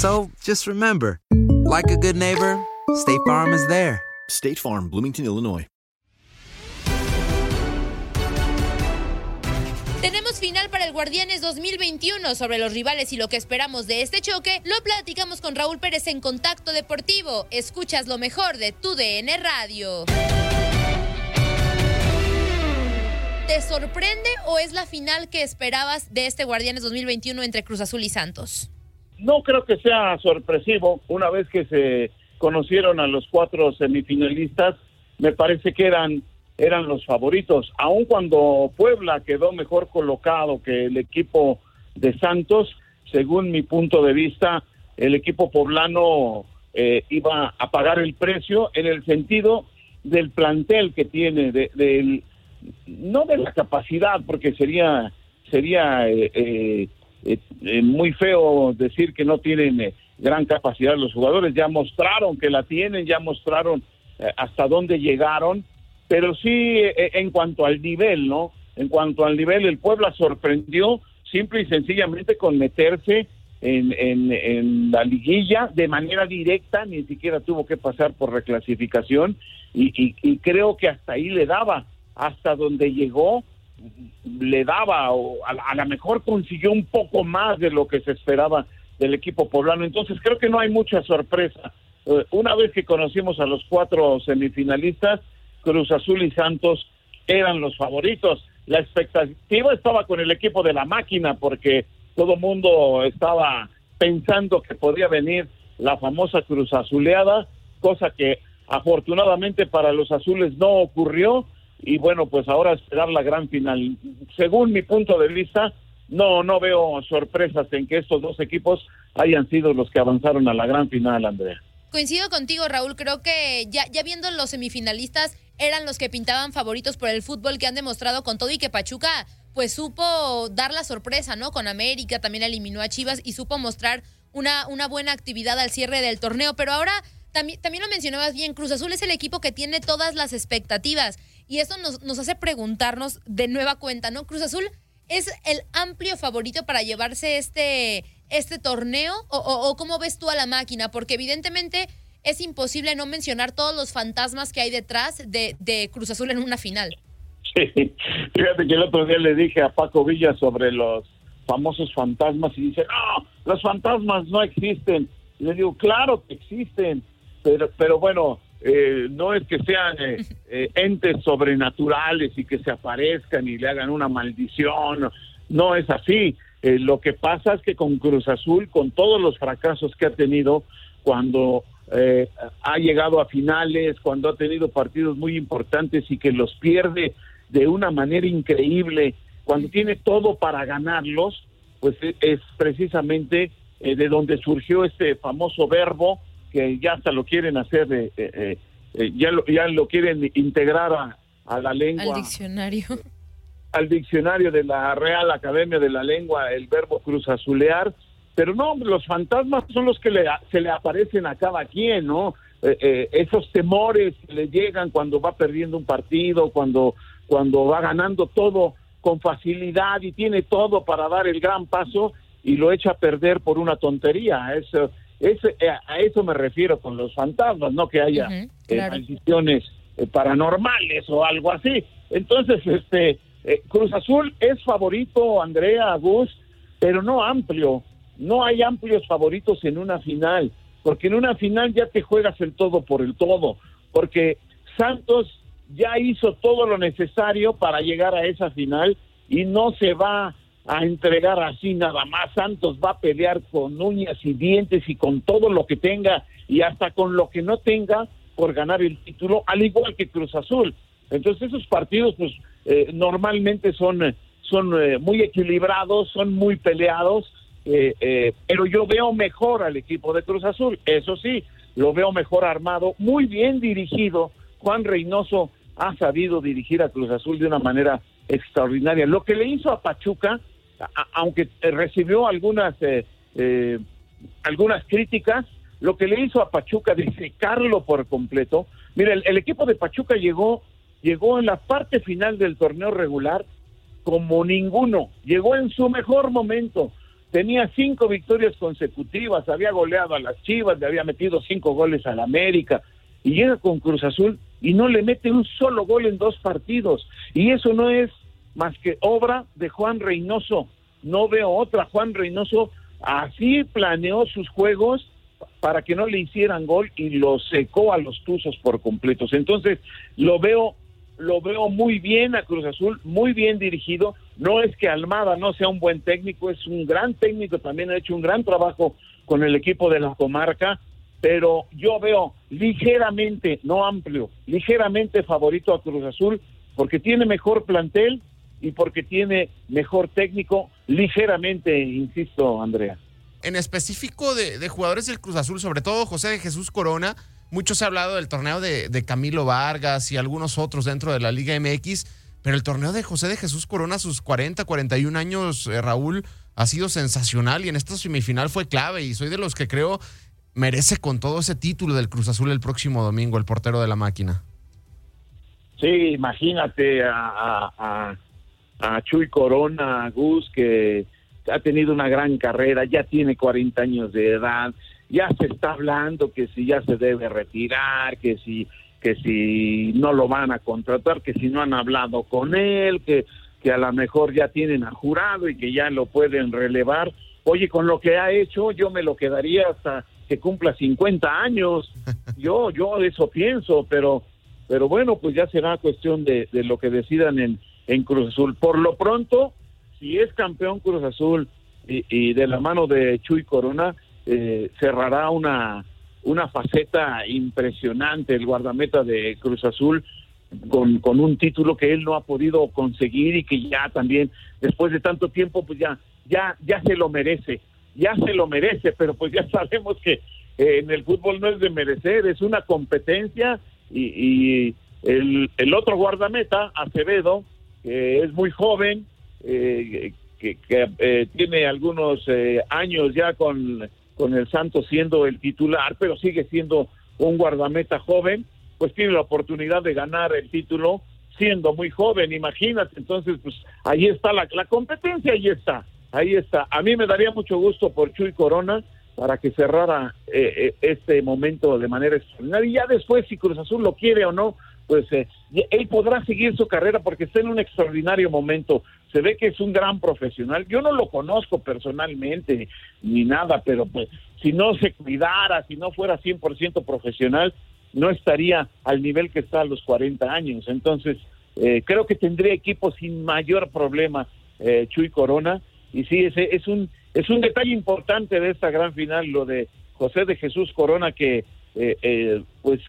So just remember, like a good neighbor, State Farm is there. State Farm, Bloomington, Illinois. Tenemos final para el Guardianes 2021 sobre los rivales y lo que esperamos de este choque. Lo platicamos con Raúl Pérez en Contacto Deportivo. Escuchas lo mejor de tu DN Radio. ¿Te sorprende o es la final que esperabas de este Guardianes 2021 entre Cruz Azul y Santos? No creo que sea sorpresivo. Una vez que se conocieron a los cuatro semifinalistas, me parece que eran eran los favoritos, aun cuando Puebla quedó mejor colocado que el equipo de Santos, según mi punto de vista, el equipo poblano eh, iba a pagar el precio en el sentido del plantel que tiene, de, no de la capacidad, porque sería sería eh, eh, muy feo decir que no tienen gran capacidad los jugadores, ya mostraron que la tienen, ya mostraron hasta dónde llegaron. Pero sí eh, en cuanto al nivel, ¿no? En cuanto al nivel, el Puebla sorprendió simple y sencillamente con meterse en, en, la liguilla de manera directa, ni siquiera tuvo que pasar por reclasificación. Y, y, creo que hasta ahí le daba, hasta donde llegó, le daba, o a, lo mejor consiguió un poco más de lo que se esperaba del equipo poblano. Entonces creo que no hay mucha sorpresa. Eh, una vez que conocimos a los cuatro semifinalistas, Cruz Azul y Santos eran los favoritos. La expectativa estaba con el equipo de la máquina porque todo mundo estaba pensando que podía venir la famosa Cruz Azuleada, cosa que afortunadamente para los azules no ocurrió y bueno, pues ahora esperar la gran final. Según mi punto de vista, no no veo sorpresas en que estos dos equipos hayan sido los que avanzaron a la gran final, Andrea. Coincido contigo, Raúl, creo que ya ya viendo los semifinalistas eran los que pintaban favoritos por el fútbol que han demostrado con todo y que Pachuca pues supo dar la sorpresa, ¿no? Con América también eliminó a Chivas y supo mostrar una, una buena actividad al cierre del torneo, pero ahora también, también lo mencionabas bien, Cruz Azul es el equipo que tiene todas las expectativas y eso nos, nos hace preguntarnos de nueva cuenta, ¿no? Cruz Azul es el amplio favorito para llevarse este, este torneo o, cómo ves tú a la máquina, porque evidentemente es imposible no mencionar todos los fantasmas que hay detrás de, Cruz Azul en una final. Sí, fíjate que el otro día le dije a Paco Villa sobre los famosos fantasmas y dice, no, los fantasmas no existen. Y le digo, claro que existen, pero, pero bueno, eh, no es que sean eh, eh, entes sobrenaturales y que se aparezcan y le hagan una maldición, no es así. lo que pasa es que con Cruz Azul, con todos los fracasos que ha tenido, cuando eh, ha llegado a finales, cuando ha tenido partidos muy importantes y que los pierde de una manera increíble, cuando tiene todo para ganarlos, pues es precisamente eh, de donde surgió este famoso verbo que ya hasta lo quieren hacer, eh, ya, lo, ya lo quieren integrar a, a la lengua. Al diccionario. Al diccionario de la Real Academia de la Lengua, el verbo cruzazulear. Pero no, los fantasmas son los que le, se le aparecen a cada quien, ¿no? Eh, eh, esos temores que le llegan cuando va perdiendo un partido, cuando, cuando va ganando todo con facilidad y tiene todo para dar el gran paso y lo echa a perder por una tontería. Eso, ese, eh, a eso me refiero con los fantasmas, no que haya uh paranormales o algo así. Entonces, este Cruz Azul es favorito, Andrea, Gus, pero no amplio. No hay amplios favoritos en una final, porque en una final ya te juegas el todo por el todo, porque Santos ya hizo todo lo necesario para llegar a esa final y no se va a entregar así nada más. Santos va a pelear con uñas y dientes y con todo lo que tenga y hasta con lo que no tenga por ganar el título, al igual que Cruz Azul. Entonces esos partidos pues eh, normalmente son, son eh, muy equilibrados, son muy peleados eh, eh, pero yo veo mejor al equipo de Cruz Azul, eso sí, lo veo mejor armado, muy bien dirigido. Juan Reynoso ha sabido dirigir a Cruz Azul de una manera extraordinaria. Lo que le hizo a Pachuca, aunque recibió algunas eh, algunas críticas, lo que le hizo a Pachuca secarlo por completo. Mira, el, el equipo de Pachuca llegó llegó en la parte final del torneo regular como ninguno, llegó en su mejor momento tenía cinco victorias consecutivas, había goleado a las Chivas, le había metido cinco goles al América, y llega con Cruz Azul y no le mete un solo gol en dos partidos. Y eso no es más que obra de Juan Reynoso. No veo otra. Juan Reynoso así planeó sus juegos para que no le hicieran gol y lo secó a los Tuzos por completos. Entonces, lo veo lo veo muy bien a Cruz Azul, muy bien dirigido. No es que Almada no sea un buen técnico, es un gran técnico, también ha hecho un gran trabajo con el equipo de la comarca, pero yo veo ligeramente, no amplio, ligeramente favorito a Cruz Azul porque tiene mejor plantel y porque tiene mejor técnico, ligeramente, insisto, Andrea. En específico de, de jugadores del Cruz Azul, sobre todo José de Jesús Corona, mucho se ha hablado del torneo de, Camilo Vargas y algunos otros dentro de la Liga MX, pero el torneo de José de Jesús Corona, sus 40, 41 años, eh, Raúl, ha sido sensacional y en esta semifinal fue clave y soy de los que creo merece con todo ese título del Cruz Azul el próximo domingo, el portero de la máquina. Sí, imagínate a, a, a Chuy Corona, a Gus, que ha tenido una gran carrera, ya tiene 40 años de edad, ya se está hablando que si ya se debe retirar, que si que si no lo van a contratar, que si no han hablado con él, que, que a lo mejor ya tienen a jurado y que ya lo pueden relevar. Oye, con lo que ha hecho, yo me lo quedaría hasta que cumpla 50 años. Yo, yo eso pienso, pero, pero bueno, pues ya será cuestión de, de lo que decidan en, en Cruz Azul. Por lo pronto, si es campeón Cruz Azul y, y de la mano de Chuy Corona, eh, cerrará una, una faceta impresionante el guardameta de Cruz Azul con, con un título que él no ha podido conseguir y que ya también después de tanto tiempo pues ya ya ya se lo merece ya se lo merece pero pues ya sabemos que eh, en el fútbol no es de merecer es una competencia y, y el, el otro guardameta Acevedo que es muy joven eh, que, eh, tiene algunos eh, años ya con con el Santos siendo el titular, pero sigue siendo un guardameta joven, pues tiene la oportunidad de ganar el título siendo muy joven, imagínate, entonces pues ahí está la, la competencia, ahí está, ahí está. A mí me daría mucho gusto por Chuy Corona para que cerrara eh, eh, este momento de manera extraordinaria y ya después si Cruz Azul lo quiere o no, pues eh, él podrá seguir su carrera porque está en un extraordinario momento se ve que es un gran profesional. Yo no lo conozco personalmente ni nada, pero pues si no se cuidara, si no fuera 100% profesional, no estaría al nivel que está a los 40 años. Entonces, eh, creo que tendría equipo sin mayor problema eh, Chuy Corona. Y sí, ese es un, es un detalle importante de esta gran final, lo de José de Jesús Corona, que eh, eh, pues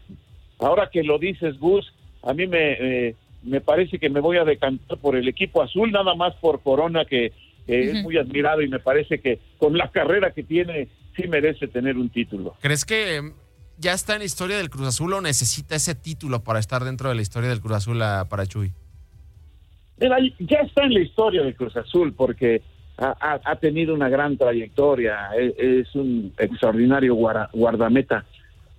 ahora que lo dices, Gus, a mí me, me parece que me voy a decantar por el equipo azul, nada más por Corona, que es muy admirado y me parece que con la carrera que tiene, sí merece tener un título. ¿Crees que ya está en la historia del Cruz Azul o necesita ese título para estar dentro de la historia del Cruz Azul para Chuy? ya está en la historia del Cruz Azul porque ha, tenido una gran trayectoria, es, es un extraordinario guardameta,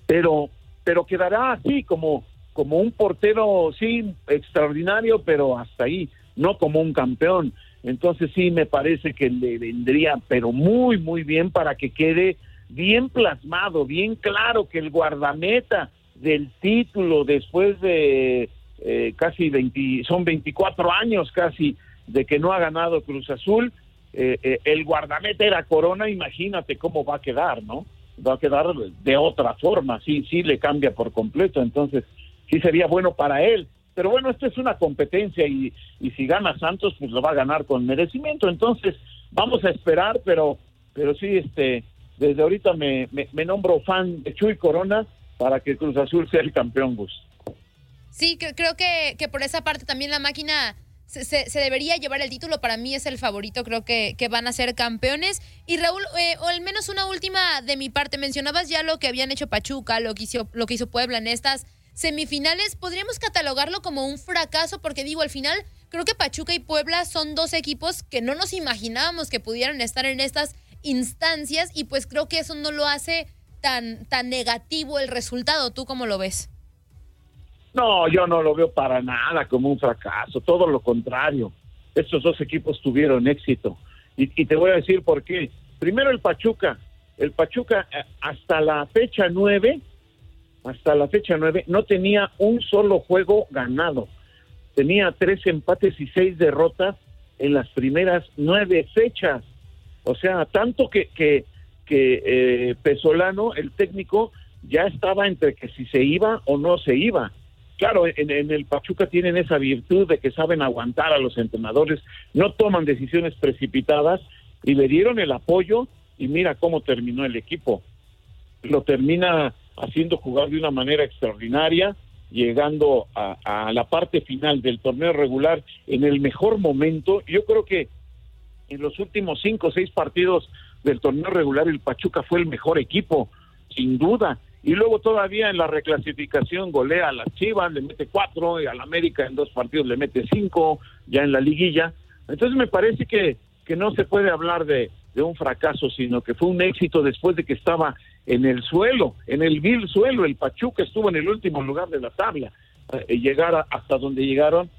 pero, pero quedará así como, como un portero, sí, extraordinario, pero hasta ahí, no como un campeón. Entonces sí me parece que le vendría, pero muy, muy bien para que quede bien plasmado, bien claro que el guardameta del título después de eh, casi 20, son 24 años casi de que no ha ganado Cruz Azul, eh, eh, el guardameta era Corona, imagínate cómo va a quedar, ¿no? Va a quedar de otra forma, sí, sí le cambia por completo, entonces sí sería bueno para él. Pero bueno, esto es una competencia y, y si gana Santos, pues lo va a ganar con merecimiento. Entonces, vamos a esperar, pero, pero sí, este, desde ahorita me, me, nombro fan de Chuy Corona para que Cruz Azul sea el campeón, Gus. Sí, creo que, que por esa parte también la máquina se, se, debería llevar el título. Para mí es el favorito, creo que, que van a ser campeones. Y Raúl, eh, o al menos una última de mi parte, mencionabas ya lo que habían hecho Pachuca, lo que hizo, lo que hizo Puebla en estas semifinales. ¿Podríamos catalogarlo como un fracaso? Porque digo, al final creo que Pachuca y Puebla son dos equipos que no nos imaginábamos que pudieran estar en estas instancias y pues creo que eso no lo hace tan, tan negativo el resultado. ¿Tú cómo lo ves? No, yo no lo veo para nada como un fracaso, todo lo contrario. Estos dos equipos tuvieron éxito. Y, te voy a decir por qué. Primero el Pachuca. El Pachuca eh, hasta la fecha nueve, hasta la fecha nueve, no tenía un solo juego ganado. Tenía tres empates y seis derrotas en las primeras nueve fechas. O sea, tanto que, que, que eh, Pesolano, el técnico, ya estaba entre que si se iba o no se iba. Claro, en, el Pachuca tienen esa virtud de que saben aguantar a los entrenadores, no toman decisiones precipitadas y le dieron el apoyo y mira cómo terminó el equipo. Lo termina haciendo jugar de una manera extraordinaria, llegando a, a la parte final del torneo regular en el mejor momento. Yo creo que en los últimos cinco o seis partidos del torneo regular el Pachuca fue el mejor equipo, sin duda. Y luego todavía en la reclasificación golea a las Chivas, le mete cuatro, y al América en dos partidos le mete cinco, ya en la liguilla. Entonces me parece que, que no se puede hablar de, de un fracaso, sino que fue un éxito después de que estaba en el suelo, en el vil suelo. El Pachuca estuvo en el último lugar de la tabla. Eh, llegar hasta donde llegaron,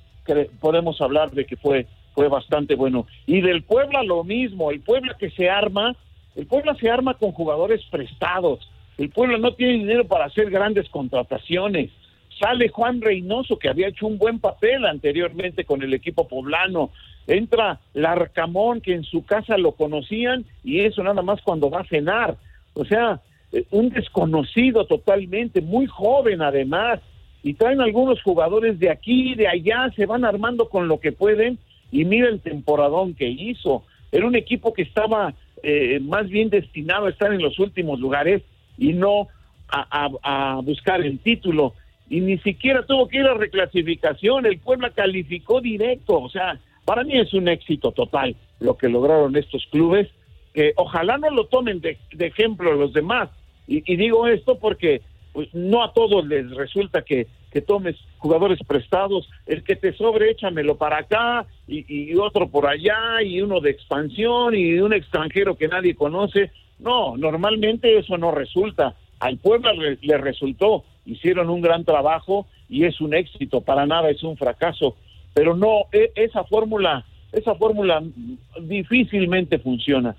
podemos hablar de que fue fue bastante bueno. Y del Puebla lo mismo, el Puebla que se arma, el Puebla se arma con jugadores prestados, el Puebla no tiene dinero para hacer grandes contrataciones. Sale Juan Reynoso, que había hecho un buen papel anteriormente con el equipo poblano. Entra Larcamón, que en su casa lo conocían, y eso nada más cuando va a cenar. O sea, eh, un desconocido totalmente, muy joven además. Y traen algunos jugadores de aquí, de allá, se van armando con lo que pueden y mira el temporadón que hizo. Era un equipo que estaba eh, más bien destinado a estar en los últimos lugares y no a, buscar el título. Y ni siquiera tuvo que ir a reclasificación. El Puebla calificó directo. O sea, para mí es un éxito total lo que lograron estos clubes. Que ojalá no lo tomen de, ejemplo los demás. Y, y digo esto porque pues, no a todos les resulta que que tomes jugadores prestados, el que te sobre échamelo para acá y, otro por allá y uno de expansión y un extranjero que nadie conoce. No, normalmente eso no resulta. Al pueblo le, resultó, hicieron un gran trabajo y es un éxito, para nada es un fracaso, pero no, e, esa fórmula, esa fórmula difícilmente funciona.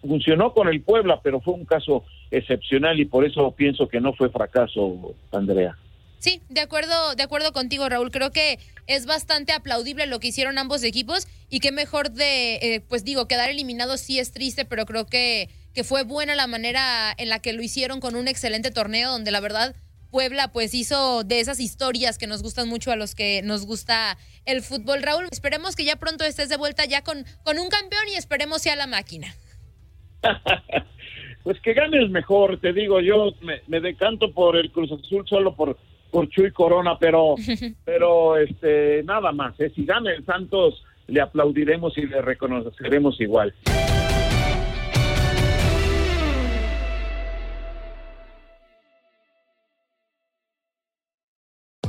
Funcionó con el Puebla, pero fue un caso excepcional y por eso pienso que no fue fracaso, Andrea. Sí, de acuerdo, de acuerdo contigo, Raúl. Creo que es bastante aplaudible lo que hicieron ambos equipos y qué mejor de, eh, pues digo, quedar eliminado sí es triste, pero creo que, que fue buena la manera en la que lo hicieron con un excelente torneo donde la verdad Puebla pues hizo de esas historias que nos gustan mucho a los que nos gusta el fútbol. Raúl, esperemos que ya pronto estés de vuelta ya con, con un campeón y esperemos sea la máquina. pues que gane el mejor, te digo, yo me, me decanto por el Cruz Azul solo por por Chuy Corona, pero pero este nada más, ¿eh? si gana el Santos le aplaudiremos y le reconoceremos igual.